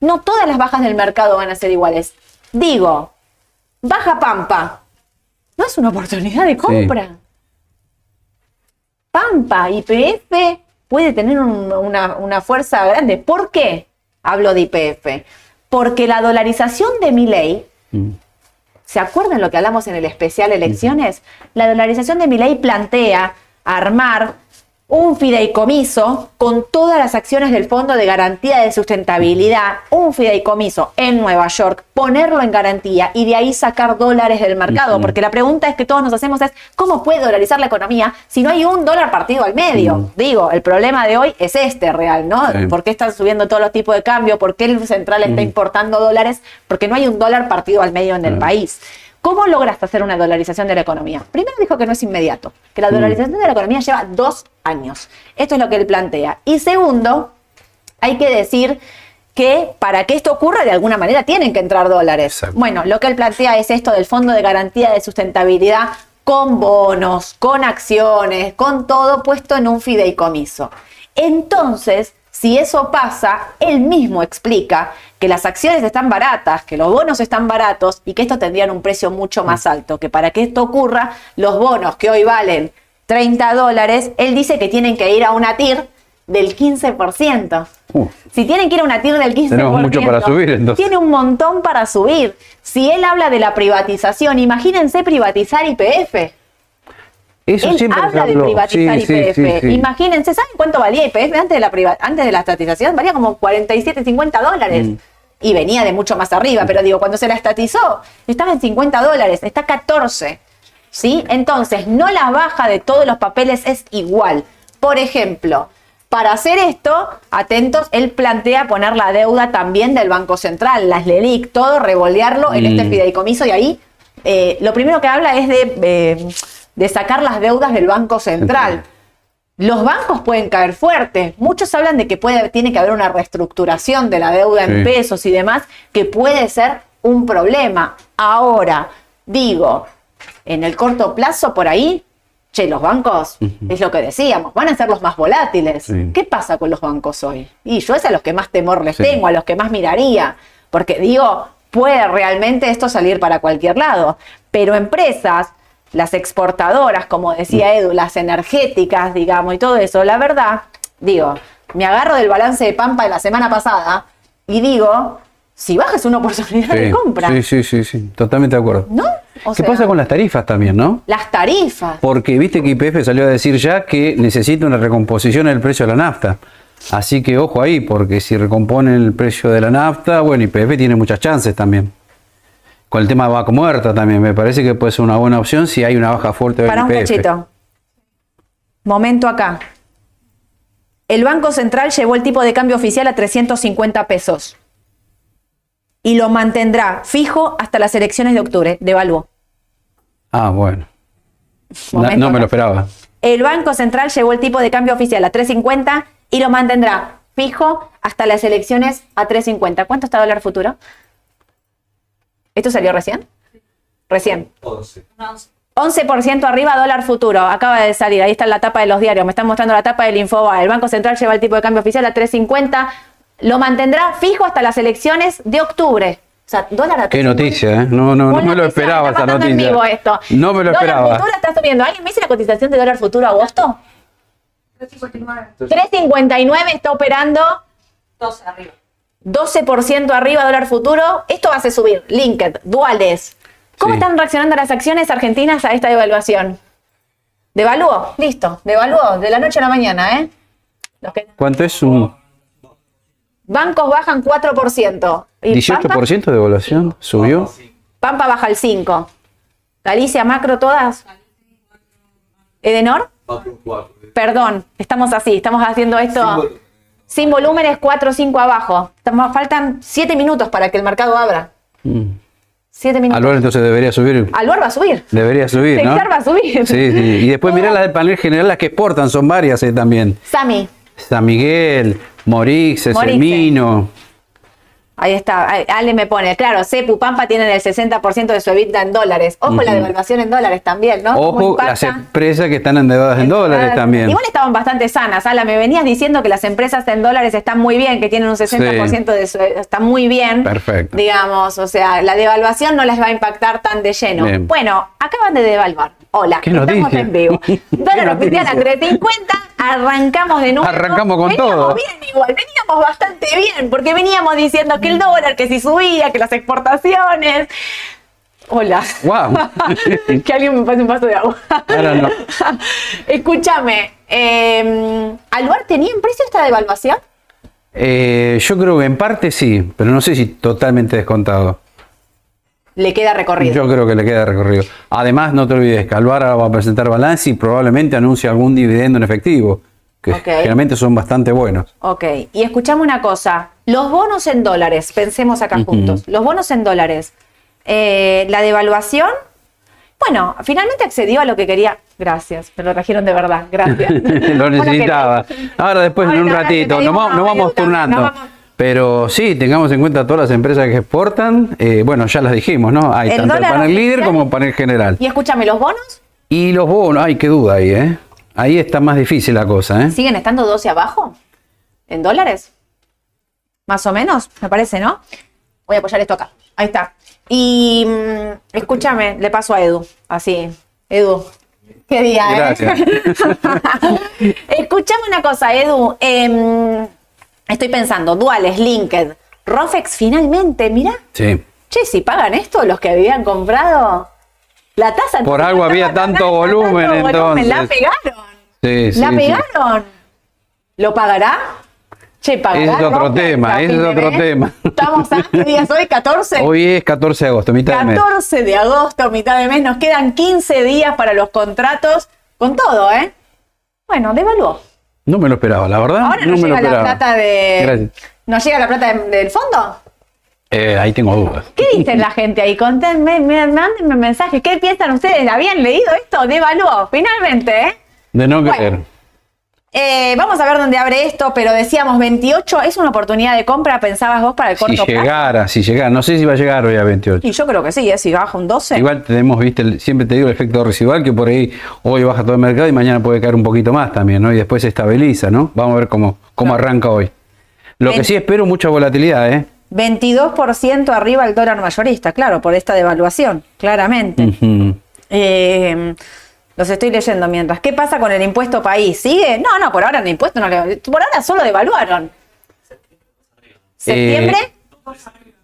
No todas las bajas del mercado van a ser iguales. Digo, baja Pampa, no es una oportunidad de compra. Pampa, IPF puede tener un- una, una fuerza grande. ¿Por qué hablo de IPF? Porque la dolarización de mi ley Mm. ¿Se acuerdan lo que hablamos en el especial elecciones? La dolarización de mi ley plantea armar un fideicomiso con todas las acciones del Fondo de Garantía de Sustentabilidad, un fideicomiso en Nueva York, ponerlo en garantía y de ahí sacar dólares del mercado. Porque la pregunta es que todos nos hacemos es, ¿cómo puede dolarizar la economía si no hay un dólar partido al medio? Digo, el problema de hoy es este real, ¿no? Sí. ¿Por qué están subiendo todos los tipos de cambio? ¿Por qué el central está importando dólares? Porque no hay un dólar partido al medio en el país. ¿Cómo lograste hacer una dolarización de la economía? Primero dijo que no es inmediato, que la dolarización de la economía lleva dos años. Esto es lo que él plantea. Y segundo, hay que decir que para que esto ocurra, de alguna manera tienen que entrar dólares. Exacto. Bueno, lo que él plantea es esto del Fondo de Garantía de Sustentabilidad con bonos, con acciones, con todo puesto en un fideicomiso. Entonces, si eso pasa, él mismo explica que las acciones están baratas, que los bonos están baratos y que esto tendrían un precio mucho más alto, que para que esto ocurra, los bonos que hoy valen 30 dólares, él dice que tienen que ir a una TIR del 15%. Uh. Si tienen que ir a una TIR del 15%, Tenemos mucho para subir, entonces. tiene un montón para subir. Si él habla de la privatización, imagínense privatizar IPF. Eso Él siempre habla de privatizar sí, IPF. sí, sí. Imagínense, ¿saben cuánto valía IPF antes de la, antes de la estatización? Valía como 47, 50 dólares. Mm. Y venía de mucho más arriba, pero digo, cuando se la estatizó, estaba en 50 dólares, está 14. ¿Sí? Entonces, no la baja de todos los papeles es igual. Por ejemplo, para hacer esto, atentos, él plantea poner la deuda también del Banco Central, las LELIC, todo, revolearlo en Mm. este fideicomiso y ahí eh, lo primero que habla es de, eh, de sacar las deudas del Banco Central. Los bancos pueden caer fuertes. Muchos hablan de que puede, tiene que haber una reestructuración de la deuda en pesos y demás, que puede ser un problema. Ahora, digo, en el corto plazo por ahí, che, los bancos, es lo que decíamos, van a ser los más volátiles. Sí. ¿Qué pasa con los bancos hoy? Y yo es a los que más temor les Sí. tengo, a los que más miraría, porque digo, puede realmente esto salir para cualquier lado. Pero empresas, las exportadoras, como decía Edu, las energéticas, digamos, y todo eso, la verdad, digo, me agarro del balance de Pampa de la semana pasada y digo, si bajas una oportunidad de compra, Sí, sí, sí, sí, totalmente de acuerdo. ¿no? O ¿Qué sea, pasa con las tarifas también, no? las tarifas? Porque viste que IPF salió a decir ya que necesita una recomposición del precio de la nafta. Así que ojo ahí, porque si recomponen el precio de la nafta, bueno, IPF tiene muchas chances también. Con el tema de vaca muerta también, me parece que puede ser una buena opción si hay una baja fuerte del Para un cachito. Momento acá. El Banco Central llevó el tipo de cambio oficial a 350 pesos. Y lo mantendrá fijo hasta las elecciones de octubre. Devaluó. Ah, bueno. No, Momento no me lo esperaba. El Banco Central llevó el tipo de cambio oficial a 350 y lo mantendrá fijo hasta las elecciones a 350. ¿Cuánto está dólar futuro? ¿Esto salió recién? Recién. 11. 11% arriba dólar futuro. Acaba de salir. Ahí está la tapa de los diarios. Me están mostrando la tapa del Infobae. El Banco Central lleva el tipo de cambio oficial a 3.50. Lo mantendrá fijo hasta las elecciones de octubre. O sea, dólar a Qué 3.50. noticia, ¿eh? No, no, no me lo noticia, esperaba está esa pasando en noticia. vivo esto. No me lo Dólar esperaba. futuro está subiendo. ¿Alguien me dice la cotización de dólar futuro agosto? 3.59 está operando 12 arriba. 12% arriba dólar futuro. Esto va a hacer subir. Linked, duales. ¿Cómo Sí. están reaccionando las acciones argentinas a esta devaluación? ¿Devaluó? Listo, devaluó de la noche a la mañana, ¿eh? Los que- ¿Cuánto es un bancos bajan 4%. ¿Y 18% de evaluación? ¿Subió? Pampa, Pampa baja el 5%. Galicia, Macro, todas. ¿Edenor? Macro 4. Perdón, estamos así, estamos haciendo esto. Sin volúmenes 4 o 5 abajo. Faltan 7 minutos para que el mercado abra. Mm. 7 minutos. Alvar entonces debería subir. Alvar va a subir. Debería subir, ¿no? Va a subir. Sí, sí. Y después *laughs* mirá las del panel general, las que exportan, son varias eh, también. Sami, San Miguel, Morix, Semino. Ahí está. Ale me pone, claro, Cepu, Pampa tienen el 60% de su EBITDA en dólares. Ojo la devaluación en dólares también, ¿no? ¿Cómo Ojo, las empresas que están endeudadas en dólares también. Igual estaban bastante sanas. Ala, me venías diciendo que las empresas en dólares están muy bien, que tienen un 60% de su. Está muy bien. Perfecto. Digamos, o sea, la devaluación no les va a impactar tan de lleno. Bien. Bueno, acaban de devaluar. Hola, ¿Qué estamos noticia? en vivo. *laughs* ¿Qué Dólar oficial a noticia? 350, arrancamos de nuevo. Arrancamos con veníamos todo. bien igual, veníamos bastante bien, porque veníamos diciendo que el dólar, que si subía, que las exportaciones. Hola. ¡Wow! *laughs* que alguien me pase un vaso de agua. Ahora no. *laughs* Escúchame, eh, ¿Aluar tenía en precio esta devaluación? Eh, yo creo que en parte sí, pero no sé si totalmente descontado. Le queda recorrido. Yo creo que le queda recorrido. Además, no te olvides que Alvara va a presentar balance y probablemente anuncie algún dividendo en efectivo, que Ok. generalmente son bastante buenos. Ok, y escuchame una cosa, los bonos en dólares, pensemos acá juntos, los bonos en dólares, eh, la devaluación, bueno, finalmente accedió a lo que quería, gracias, me lo trajeron de verdad, gracias. *laughs* Lo necesitaba. Ahora después en un ratito, nos, vamos turnando. Pero sí, tengamos en cuenta todas las empresas que exportan. eh, bueno, ya las dijimos, ¿no? Hay El tanto el panel líder como el panel general. Y escúchame, los bonos Y los bonos, ay, qué duda ahí, ¿eh? Ahí está más difícil la cosa, ¿eh? siguen estando 12 abajo, en dólares, más o menos, me parece, ¿no? Voy a apoyar esto acá, ahí está. Y mm, escúchame, le paso a Edu, así, Edu. Qué día, ¿eh? Gracias. *laughs* Escuchame una cosa, Edu. em, estoy pensando, duales, Linked, Rofex, finalmente, mira, Sí. che, si pagan esto los que habían comprado la tasa. Por algo había tanto volumen, entonces. La pegaron. Sí, sí, la pegaron. ¿Lo pagará? Che, pagará. Es otro Rofex tema, es de otro tema. Estamos a qué *laughs* día es hoy, 14. Hoy es 14 de agosto, mitad del mes. 14 de agosto, mitad de mes, nos quedan 15 días para los contratos, con todo, ¿eh? Bueno, devaluó. No me lo esperaba, la verdad. Ahora no me lo llega la esperaba. plata de. Gracias. ¿Nos llega la plata de- del fondo? Eh, ahí tengo dudas. ¿Qué dice la gente ahí? Contenme, me, mándenme mensajes. ¿Qué piensan ustedes? ¿Habían leído esto? Devaluó, finalmente, ¿eh? De no Bueno. creer. Eh, Vamos a ver dónde abre esto, pero decíamos 28, ¿es una oportunidad de compra, pensabas vos, para el Si corto plazo? llegara, si llegara. No sé si va a llegar hoy a 28. Y yo creo que sí, ¿eh? si baja un 12. Igual tenemos, viste, el- siempre te digo el efecto residual, que por ahí hoy baja todo el mercado y mañana puede caer un poquito más también, ¿no? Y después se estabiliza, ¿no? Vamos a ver cómo, cómo arranca hoy. Lo que sí espero, mucha volatilidad, ¿eh? 22% arriba el dólar mayorista, claro, por esta devaluación, claramente. Ujú. Eh, los estoy leyendo mientras. ¿Qué pasa con el impuesto país? ¿Sigue? No, no, por ahora el impuesto no le. Por ahora solo devaluaron. ¿Septiembre?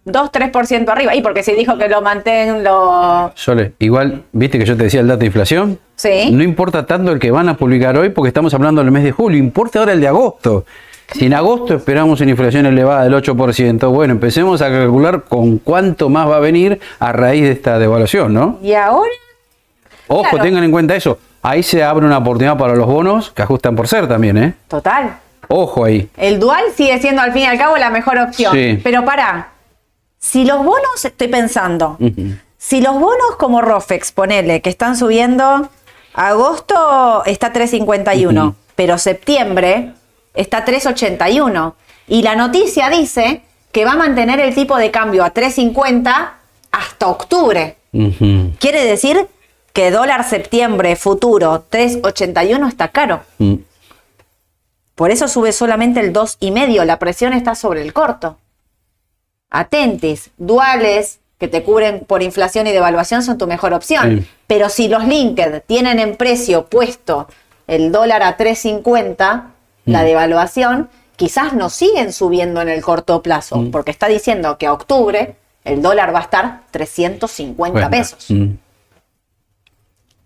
2-3% arriba. Y porque se dijo que lo mantén, lo. Sole, igual, viste que yo te decía el dato de inflación. Sí. No importa tanto el que van a publicar hoy porque estamos hablando del mes de julio, importa ahora el de agosto. Si en agosto esperamos una inflación elevada del 8%, bueno, empecemos a calcular con cuánto más va a venir a raíz de esta devaluación, ¿no? Y ahora. Ojo, Claro. tengan en cuenta eso. Ahí se abre una oportunidad para los bonos que ajustan por ser también, ¿eh? Total. Ojo ahí. El dual sigue siendo al fin y al cabo la mejor opción. Sí. Pero para, si los bonos, estoy pensando, si los bonos como Rofex, ponele, que están subiendo, agosto está 351, Ujú. pero septiembre está 381. Y la noticia dice que va a mantener el tipo de cambio a 350 hasta octubre. Ujú. Quiere decir que dólar septiembre futuro 381 está caro. Mm. Por eso sube solamente el 2,5. La presión está sobre el corto. Atentis, duales que te cubren por inflación y devaluación son tu mejor opción. Sí. Pero si los linked tienen en precio puesto el dólar a 3.50, la Mm. devaluación, quizás no siguen subiendo en el corto plazo, Mm. porque está diciendo que a octubre el dólar va a estar 350 Bueno, pesos.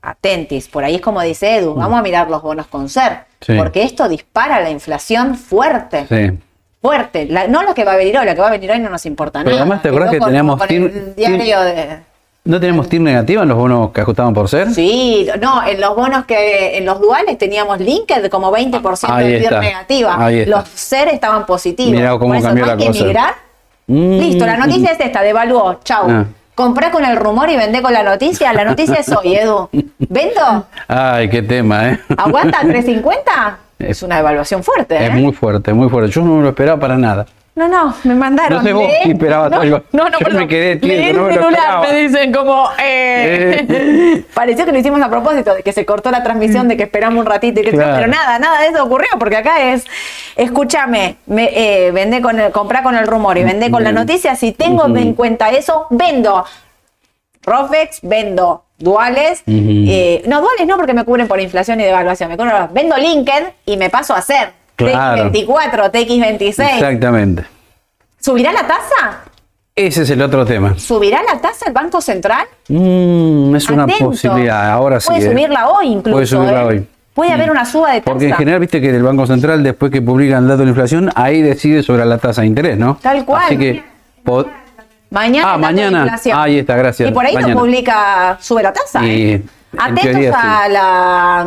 Mm. Atentis, por ahí es como dice Edu, vamos a mirar los bonos con ser, Sí. porque esto dispara la inflación fuerte, Sí. fuerte. La- no lo que va a venir hoy, lo que va a venir hoy no nos importa Pero nada. además, ¿te acordás Quedó que con- teníamos con tir- diario de... ¿No tenemos TIR negativa en los bonos que ajustaban por ser? Sí, no, en los bonos que, en los duales teníamos Linked como 20% Ahí de TIR está, negativa. Los SER estaban positivos. Mirá cómo Por eso cambió la que cosa. migrar. Mm. Listo, la noticia es esta, devaluó, chau. Ah. Comprá con el rumor y vendé con la noticia. La noticia es hoy, Edu. ¿Vendo? Ay, qué tema, ¿eh? ¿Aguanta *laughs* 350? Es una evaluación fuerte, ¿eh? Es muy fuerte, muy fuerte. Yo no me lo esperaba para nada. No, no, me mandaron. No sé vos Lee- si esperabas no, algo. No, no, Yo perdón. me quedé el no me lo celular, me dicen como... eh, *laughs* Pareció que lo hicimos a propósito, de que se cortó la transmisión, de que esperamos un ratito y que Claro. pero nada, nada de eso ocurrió, porque acá es, escúchame, me, eh, vendé con el, comprá con el rumor y vendé con la noticia, si tengo en cuenta eso, vendo. Rofex, vendo duales, eh, no, duales no porque me cubren por inflación y devaluación, me cubren, vendo LinkedIn y me paso a hacer Claro. TX24, TX26. Exactamente. ¿Subirá la tasa? Ese es el otro tema. ¿Subirá la tasa el Banco Central? Mm, es una posibilidad, ahora sí. Puede ¿eh? subirla hoy incluso. Puede subirla ¿eh? hoy. Puede haber una suba de tasa. Porque en general, viste que el Banco Central, después que publican el dato de la inflación, ahí decide sobre la tasa de interés, ¿no? Tal cual. Así que. Mañana. Ah, mañana. inflación. Ahí está, gracias. Y por ahí Mañana. publica, sube la tasa. Y, ¿eh? En Atentos teoría, a, la,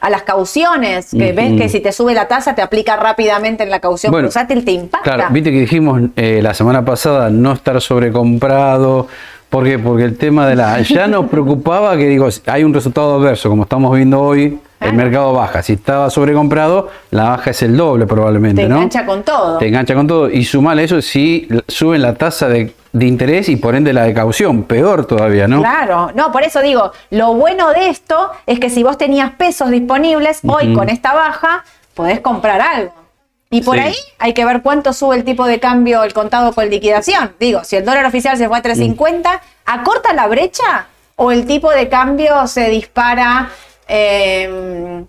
a las cauciones, que ves que si te sube la tasa te aplica rápidamente en la caución Bueno, bursátil, te impacta. Claro, viste que dijimos eh, la semana pasada no estar sobrecomprado. ¿Por qué? Porque el tema de la. Ya nos *laughs* preocupaba que, digo, hay un resultado adverso, como estamos viendo hoy, el Ah. mercado baja. Si estaba sobrecomprado, la baja es el doble probablemente, te ¿no? engancha con todo. Te engancha con todo. Y sumale eso si suben la tasa de, de interés y por ende la de caución. Peor todavía, ¿no? Claro, no, por eso digo, lo bueno de esto es que si vos tenías pesos disponibles, hoy con esta baja podés comprar algo. Y por Sí. ahí hay que ver cuánto sube el tipo de cambio, el contado con liquidación. Digo, si el dólar oficial se fue a 3.50, ¿acorta la brecha o el tipo de cambio se dispara eh,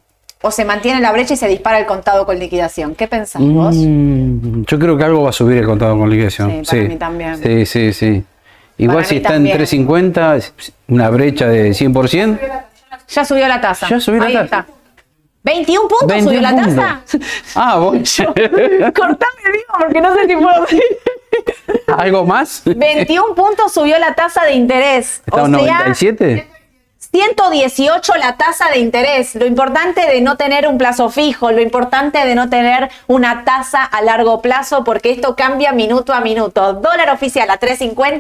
o se mantiene la brecha y se dispara el contado con liquidación? ¿Qué pensás vos? Mm, yo creo que algo va a subir el contado con liquidación. Sí, para mí también. Sí, sí, sí. Igual Para si está también. en 350, es una brecha de 100%. Ya subió la tasa. Ya subió la Ahí tasa. está. 21 puntos 21 subió la tasa. Ah, vos. *laughs* Cortame, digo, porque no sé si puedo decir. ¿Algo más? 21 puntos subió la tasa de interés. ¿Está o en sea, 97? 118 la tasa de interés. Lo importante de no tener un plazo fijo, lo importante de no tener una tasa a largo plazo, porque esto cambia minuto a minuto. Dólar oficial a 3.50,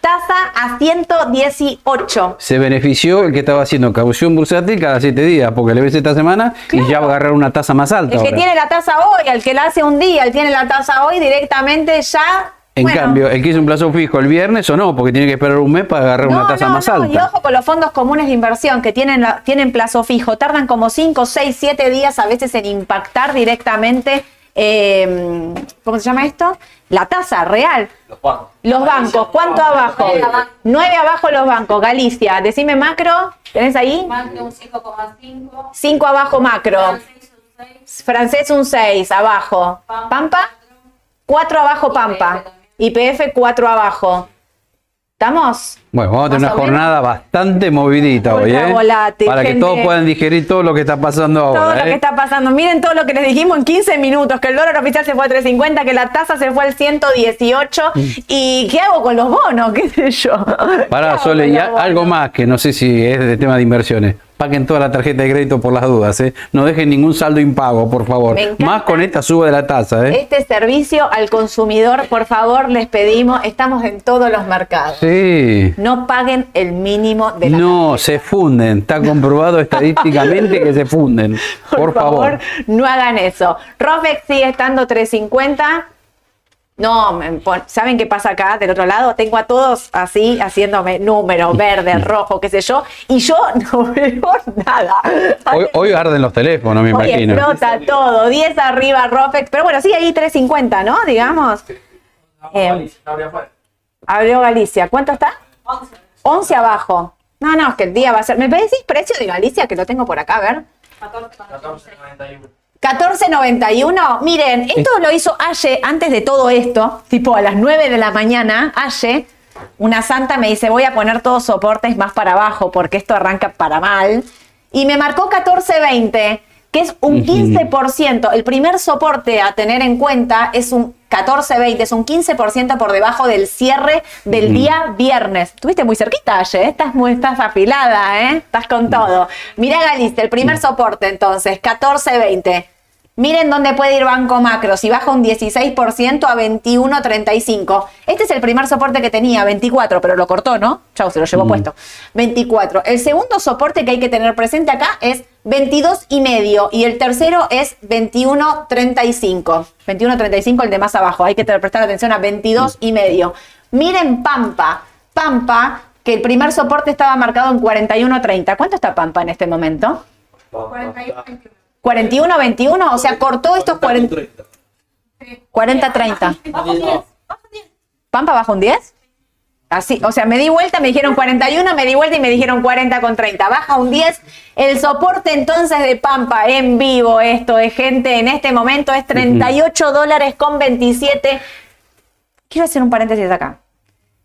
tasa a 118. Se benefició el que estaba haciendo caución bursátil cada 7 días, porque le ves esta semana y ya va a agarrar una tasa más alta. El que tiene la tasa hoy, el que la hace un día, el tiene la tasa hoy, directamente ya. En bueno, cambio, el que hizo un plazo fijo el viernes o no, porque tiene que esperar un mes para agarrar una tasa más Y alta. ojo con los fondos comunes de inversión que tienen, la- tienen plazo fijo, tardan como 5, 6, 7 días a veces en impactar directamente, eh, ¿cómo se llama esto? La tasa real. Los bancos. Los bancos, ¿cuánto abajo? 9 abajo los bancos. Galicia, decime macro, ¿tenés ahí? Macro un 5,5. 5 abajo macro. Francés un 6. Francés un 6 abajo. Pampa, 4 abajo Pampa. IPF 4 abajo. ¿Estamos? Bueno, vamos a tener una jornada bastante movidita hoy, ¿eh? volátil, Para que todos puedan digerir todo lo que está pasando ahora, Todo lo ¿eh? que está pasando. Miren todo lo que les dijimos en 15 minutos, que el dólar oficial se fue a 3.50, que la tasa se fue al 118. ¿Y qué hago con los bonos? *laughs* ¿Qué sé yo? ¿Qué Pará, Sole, y algo más que no sé si es de tema de inversiones. Paguen toda la tarjeta de crédito por las dudas, ¿eh? No dejen ningún saldo impago, por favor. Más con esta suba de la tasa, ¿eh? Este servicio al consumidor, por favor, les pedimos, estamos en todos los mercados. Sí. No paguen el mínimo de la No, se funden. Está comprobado estadísticamente que se funden. *laughs* Por, favor. no hagan eso. Rofex sigue estando 350. No, me pon- ¿saben qué pasa acá del otro lado? Tengo a todos así haciéndome número verde, *laughs* rojo, qué sé yo, y yo *laughs* no veo nada. Hoy, hoy arden los teléfonos, me Hoy imagino. explota todo, 10 arriba Rofex, pero bueno, sí, ahí 350, ¿no? Digamos. Eh, Abrió Galicia, ¿cuánto está? 11 abajo. No, no, es que el día va a ser. ¿Me decís precio de Galicia? Que lo tengo por acá, a ver. 14.91. Miren, esto lo hizo Aye antes de todo esto, tipo a las 9 de la mañana. Aye, una santa, me dice: Voy a poner todos soportes más para abajo porque esto arranca para mal. Y me marcó 14.20, que es un 15%. El primer soporte a tener en cuenta es un 14.20, es un 15% por debajo del cierre del día viernes. Estuviste muy cerquita, Aye, ¿eh? estás, muy, estás afilada, ¿eh? estás con todo. Mirá Galicia, el primer soporte entonces, 14.20. Miren dónde puede ir Banco Macro. Si baja un 16% a 21.35. Este es el primer soporte que tenía, 24, pero lo cortó, ¿no? Chau, se lo llevó puesto. 24. El segundo soporte que hay que tener presente acá es 22 y medio y el tercero es 21.35. 21.35 el de más abajo. Hay que prestar atención a 22 y medio. Miren Pampa. Pampa, que el primer soporte estaba marcado en 41.30. ¿Cuánto está Pampa en este momento? 41, 21, o sea, cortó estos 40, 40, 30. ¿Pampa bajo un 10? Así, o sea, me di vuelta, me dijeron 41, me di vuelta y me dijeron 40 con 30. Baja un 10. El soporte entonces de Pampa en vivo, esto es gente, en este momento es 38 dólares con 27. Quiero hacer un paréntesis acá.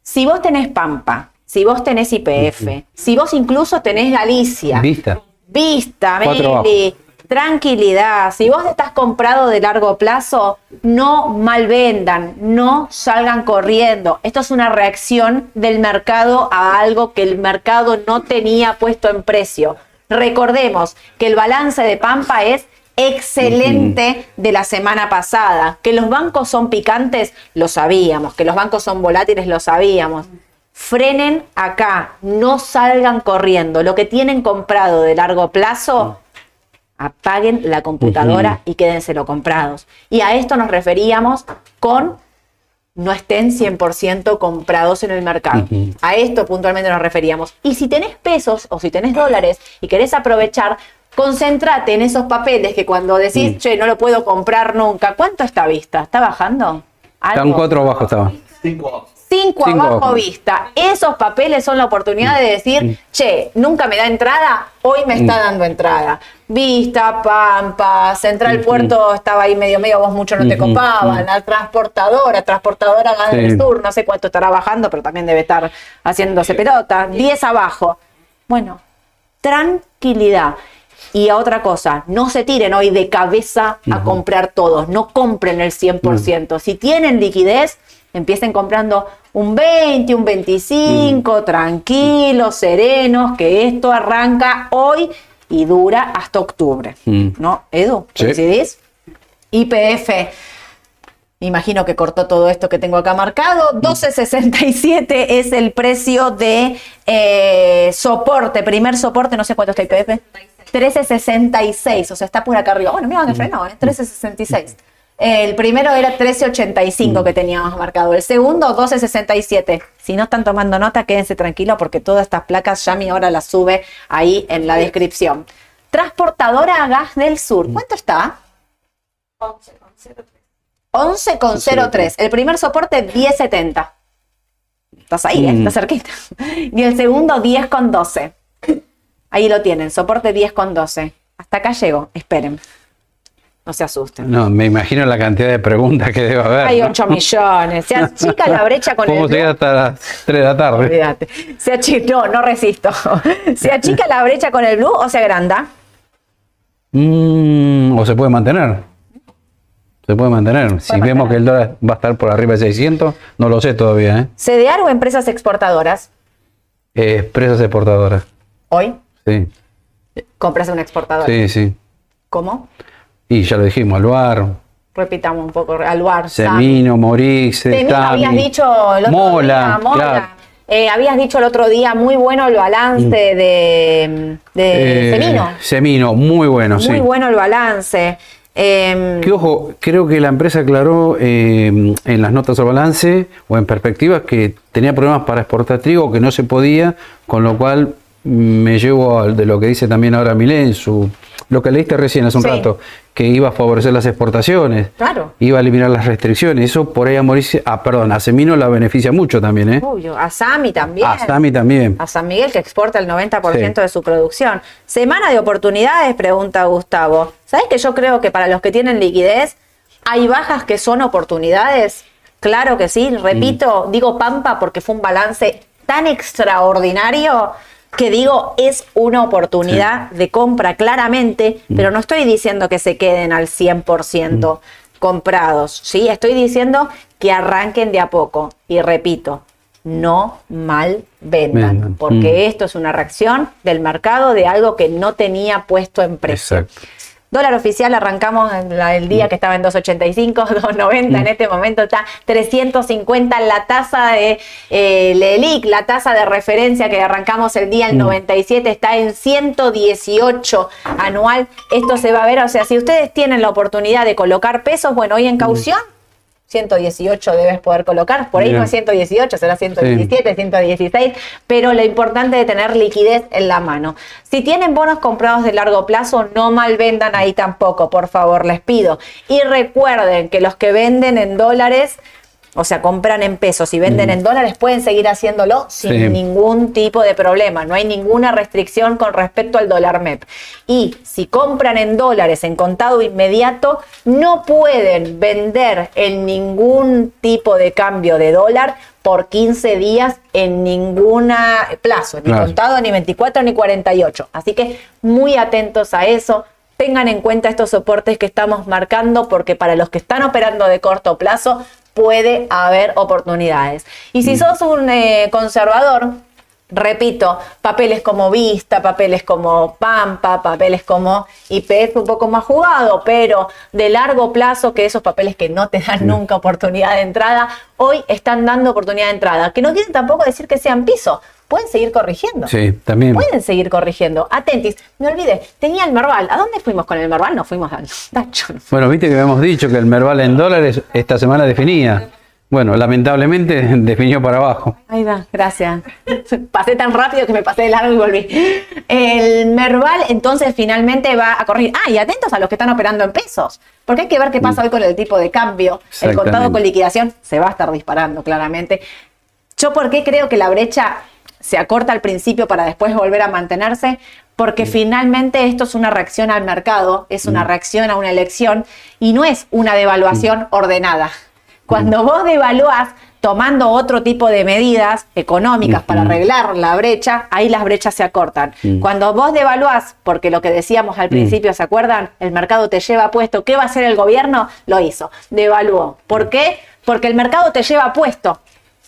Si vos tenés Pampa, si vos tenés IPF, si vos incluso tenés Galicia, Vista. Vista, Meli, tranquilidad. Si vos estás comprado de largo plazo, no malvendan, no salgan corriendo. Esto es una reacción del mercado a algo que el mercado no tenía puesto en precio. Recordemos que el balance de Pampa es excelente de la semana pasada. Que los bancos son picantes, lo sabíamos. Que los bancos son volátiles, lo sabíamos frenen acá, no salgan corriendo. Lo que tienen comprado de largo plazo, apaguen la computadora y quédenselo comprados. Y a esto nos referíamos con no estén 100% comprados en el mercado. A esto puntualmente nos referíamos. Y si tenés pesos o si tenés dólares y querés aprovechar, concéntrate en esos papeles que cuando decís, Mm. che, no lo puedo comprar nunca, ¿cuánto está vista? ¿Está bajando? Están cuatro abajo, estaba. Cinco abajo. Cinco, Cinco abajo vista. Esos papeles son la oportunidad de decir, che, nunca me da entrada, hoy me está dando entrada. Vista, Pampa, Central Puerto estaba ahí medio medio, vos mucho no te copaban. La transportadora, transportadora Gas del. Sur, no sé cuánto estará bajando, pero también debe estar haciéndose pelota. 10 abajo. Bueno, tranquilidad. Y a otra cosa, no se tiren hoy de cabeza a comprar todos, no compren el 100%. Si tienen liquidez, empiecen comprando un 20, un 25, tranquilos, serenos, que esto arranca hoy y dura hasta octubre. Mm. ¿No, Edu? Sí. ¿Coincidís? IPF, imagino que cortó todo esto que tengo acá marcado. 12.67 es el precio de eh, soporte, primer soporte, no sé cuánto está IPF. 13.66, o sea, está por acá arriba. Bueno, mira dónde frenó, ¿eh? 13.66. El primero era 13.85 que teníamos marcado. El segundo, 12.67. Si no están tomando nota, quédense tranquilos porque todas estas placas Yami ahora las sube ahí en la descripción. Transportadora Gas del Sur. ¿Cuánto está? 11,03. El primer soporte 10,70. Estás ahí, ¿eh? Mm. estás cerquita. Y el segundo 10,12. Ahí lo tienen, soporte 10,12. Hasta acá llego, esperen. No se asusten. No, me imagino la cantidad de preguntas que debe haber. Hay ¿no? 8 millones. Se achica la brecha con *laughs* el llegar hasta las 3 de la tarde. Olvídate. Se achica, no, no resisto. *laughs* Se achica la brecha con el blue o se agranda. Mm, o se puede mantener. Se puede mantener. Si vemos que el dólar va a estar por arriba de 600, no lo sé todavía. ¿eh? CDR o empresas exportadoras. Eh, Empresas exportadoras. Hoy Sí, compras una exportadora. sí, sí. ¿Cómo? Y ya lo dijimos, Aluar, Repitamos un poco. Aluar. Sami. Semino, Morix, Semino, habías dicho el otro Mola, día, Mola. claro. Eh, habías dicho el otro día, muy bueno el balance de, de Eh, Semino. Semino, muy bueno, Muy sí. bueno el balance. Eh, Que ojo, creo que la empresa aclaró eh, en las notas al balance o en perspectivas que tenía problemas para exportar trigo, que no se podía, con lo cual mm, me llevo de lo que dice también ahora Milé en su lo que leíste recién hace un Sí. rato, que iba a favorecer las exportaciones, Claro. iba a eliminar las restricciones, eso por ahí a Mauricio, ah, perdón, a Semino la beneficia mucho también, ¿eh? obvio, a Sami también. A Sami también. A San Miguel que exporta el 90% Sí. de su producción. Semana de oportunidades, pregunta Gustavo. ¿Sabes que yo creo que para los que tienen liquidez hay bajas que son oportunidades? Claro que sí. Repito, Mm. digo Pampa porque fue un balance tan extraordinario que digo es una oportunidad de compra claramente, Mm. pero no estoy diciendo que se queden al 100% comprados, ¿sí? Estoy diciendo que arranquen de a poco. Y repito, no mal vendan, Vendan. porque Mm. esto es una reacción del mercado de algo que no tenía puesto en precio. Exacto. Dólar oficial arrancamos el día que estaba en 2.85, 2.90, *laughs* en este momento está 350 la tasa de eh, LELIC, la tasa de referencia que arrancamos el día el 97 está en 118 anual. Esto se va a ver, o sea, si ustedes tienen la oportunidad de colocar pesos, bueno, hoy en caución 118 debes poder colocar, por ahí Bien. no es 118, será 117, 116, pero lo importante es tener liquidez en la mano. Si tienen bonos comprados de largo plazo, no mal vendan ahí tampoco, por favor, les pido. Y recuerden que los que venden en dólares, o sea, compran en pesos y venden en dólares, pueden seguir haciéndolo sin Sí. ningún tipo de problema. No hay ninguna restricción con respecto al dólar MEP. Y si compran en dólares en contado inmediato, no pueden vender en ningún tipo de cambio de dólar por 15 días en ninguna plazo, ni Claro. contado, ni 24, ni 48. Así que muy atentos a eso. Tengan en cuenta estos soportes que estamos marcando porque para los que están operando de corto plazo puede haber oportunidades. Y si sos un eh, conservador, repito, papeles como Vista, papeles como Pampa, papeles como IPF un poco más jugado, pero de largo plazo, que esos papeles que no te dan nunca oportunidad de entrada, hoy están dando oportunidad de entrada. Que no quieren tampoco decir que sean piso, pueden seguir corrigiendo. Sí, también. Pueden seguir corrigiendo. Atentis, me olvidé, tenía el Merval. ¿A dónde fuimos con el Merval? No fuimos al. *laughs* Bueno, viste que habíamos dicho que el Merval en dólares esta semana definía. Bueno, lamentablemente *laughs* definió para abajo. Ahí va, gracias. *laughs* Pasé tan rápido que me pasé de largo y volví. El Merval entonces finalmente va a corregir. Ah, y atentos a los que están operando en pesos, porque hay que ver qué pasa hoy con el tipo de cambio. El contado con liquidación se va a estar disparando claramente. Yo por qué creo que la brecha se acorta al principio para después volver a mantenerse, porque finalmente esto es una reacción al mercado, es una reacción a una elección y no es una devaluación ordenada. Cuando vos devaluás tomando otro tipo de medidas económicas para arreglar la brecha, ahí las brechas se acortan. Cuando vos devaluás, porque lo que decíamos al principio, ¿se acuerdan? El mercado te lleva puesto. ¿Qué va a hacer el gobierno? Lo hizo, devaluó. ¿Por qué? Porque el mercado te lleva puesto.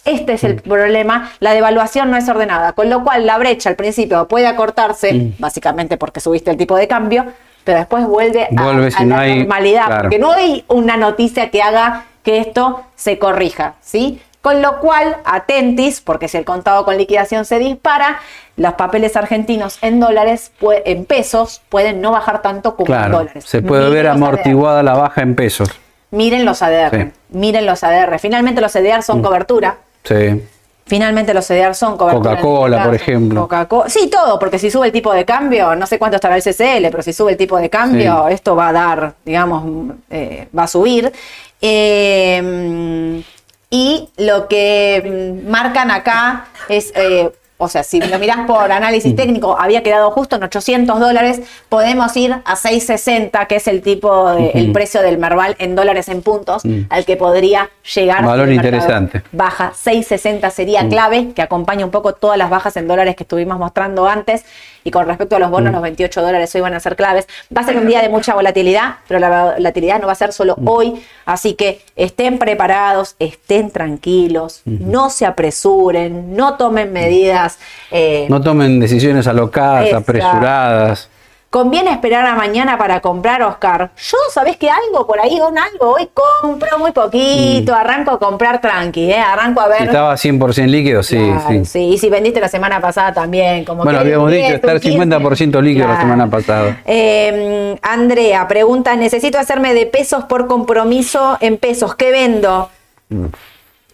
Este es el problema, la devaluación no es ordenada, con lo cual la brecha al principio puede acortarse, básicamente porque subiste el tipo de cambio, pero después vuelve, a- Vuelve a, si la no hay- normalidad, claro. porque no hay una noticia que haga que esto se corrija, ¿sí? Con lo cual, atentis, porque si el contado con liquidación se dispara, los papeles argentinos en dólares, en pesos, pueden no bajar tanto como en Claro, dólares. se puede Miren ver ADR. amortiguada la baja en pesos. Miren los ADR, Sí. miren los ADR. Finalmente los ADR son cobertura, Sí. Finalmente los CDR son cobertura. Coca-Cola, en este por ejemplo. Coca-Cola. Sí, todo, porque si sube el tipo de cambio, no sé cuánto estará el CCL, pero si sube el tipo de cambio, Sí. esto va a dar, digamos, eh, va a subir. Eh, y lo que marcan acá es, eh, o sea, si lo mirás por *laughs* análisis técnico, había quedado justo en 800 dólares, podemos ir a 660, que es el tipo, de- el precio del Merval en dólares en puntos, al que podría llegar. Valor interesante. baja 660 sería clave, que acompaña un poco todas las bajas en dólares que estuvimos mostrando antes. Y con respecto a los bonos, los 28 dólares hoy van a ser claves. Va a ser un día de mucha volatilidad, pero la volatilidad no va a ser solo hoy. Así que estén preparados, estén tranquilos, no se apresuren, no tomen medidas. Eh, No tomen decisiones alocadas, apresuradas. Conviene esperar a mañana para comprar, Oscar. Yo, ¿sabés que algo por ahí, un algo? Hoy compro muy poquito, arranco a comprar tranqui, ¿eh? Arranco a ver. Si estaba 100% líquido, sí, Claro, sí. Y si vendiste la semana pasada también. Como Bueno, que habíamos dicho 10, estar un 15. 50% líquido la semana pasada. Eh, Andrea pregunta: Necesito hacerme de pesos por compromiso en pesos. ¿Qué vendo?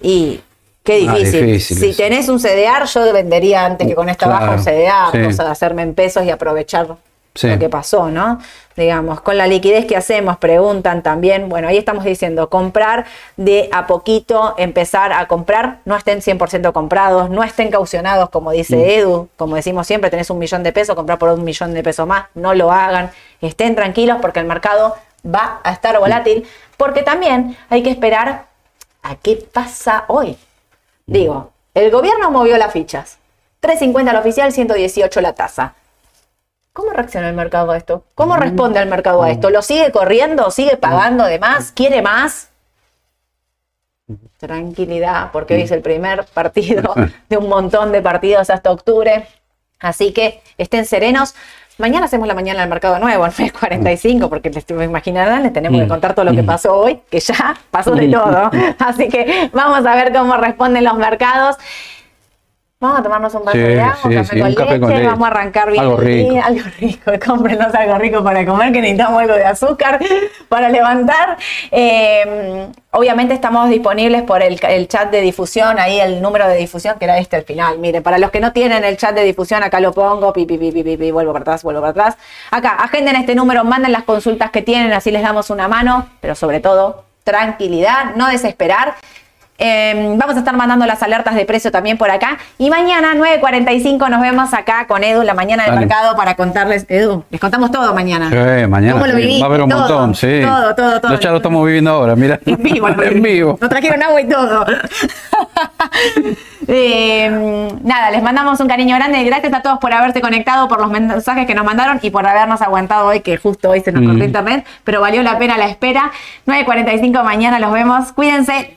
Y qué Ah, difícil. difícil si eso. tenés un CDR, yo vendería antes que con esta Claro, baja un CDR, sí. cosa de hacerme en pesos y aprovechar Sí. lo que pasó, ¿no? Digamos, con la liquidez que hacemos, preguntan también, bueno, ahí estamos diciendo, comprar de a poquito, empezar a comprar, no estén 100% comprados, no estén caucionados, como dice Mm. Edu, como decimos siempre, tenés un millón de pesos, comprar por un millón de pesos más, no lo hagan, estén tranquilos porque el mercado va a estar volátil, porque también hay que esperar a qué pasa hoy. Digo, el gobierno movió las fichas, 3.50 la oficial, 118 la tasa. ¿Cómo reacciona el mercado a esto? ¿Cómo responde el mercado a esto? ¿Lo sigue corriendo? ¿Sigue pagando de más? ¿Quiere más? Tranquilidad, porque hoy es el primer partido *laughs* de un montón de partidos hasta octubre. Así que estén serenos. Mañana hacemos la mañana del mercado nuevo, 9.45, porque les imaginarán, les tenemos que contar todo lo que pasó hoy, que ya pasó de *laughs* todo. Así que vamos a ver cómo responden los mercados. Vamos a tomarnos un vaso Sí, de agua, sí, café, sí, con, un café leche, con leche. vamos a arrancar bien Algo rico. día, algo rico, *laughs* cómprenos algo rico para comer, que necesitamos algo de azúcar *laughs* para levantar. Eh, obviamente estamos disponibles por el, el chat de difusión, ahí el número de difusión que era este al final. Mire, para los que no tienen el chat de difusión, acá lo pongo, pi, pi, pi, pi, pi, pi, vuelvo para atrás, vuelvo para atrás. Acá, agenden este número, manden las consultas que tienen, así les damos una mano, pero sobre todo, tranquilidad, no desesperar. Eh, vamos a estar mandando las alertas de precio también por acá. Y mañana, 9.45, nos vemos acá con Edu, la mañana del Dale. mercado, para contarles. Edu, les contamos todo mañana. Mañana ¿Cómo lo viviste? va a haber un Todo, montón, sí. Todo, todo, todo. Ya, ya lo estamos viviendo ahora, mira. En vivo, *laughs* en vivo. Nos trajeron agua y todo. *laughs* Eh, nada, les mandamos un cariño grande. Gracias a todos por haberse conectado, por los mensajes que nos mandaron y por habernos aguantado hoy, que justo hoy se nos cortó Mm. internet, pero valió la pena la espera. 9.45 mañana los vemos. Cuídense.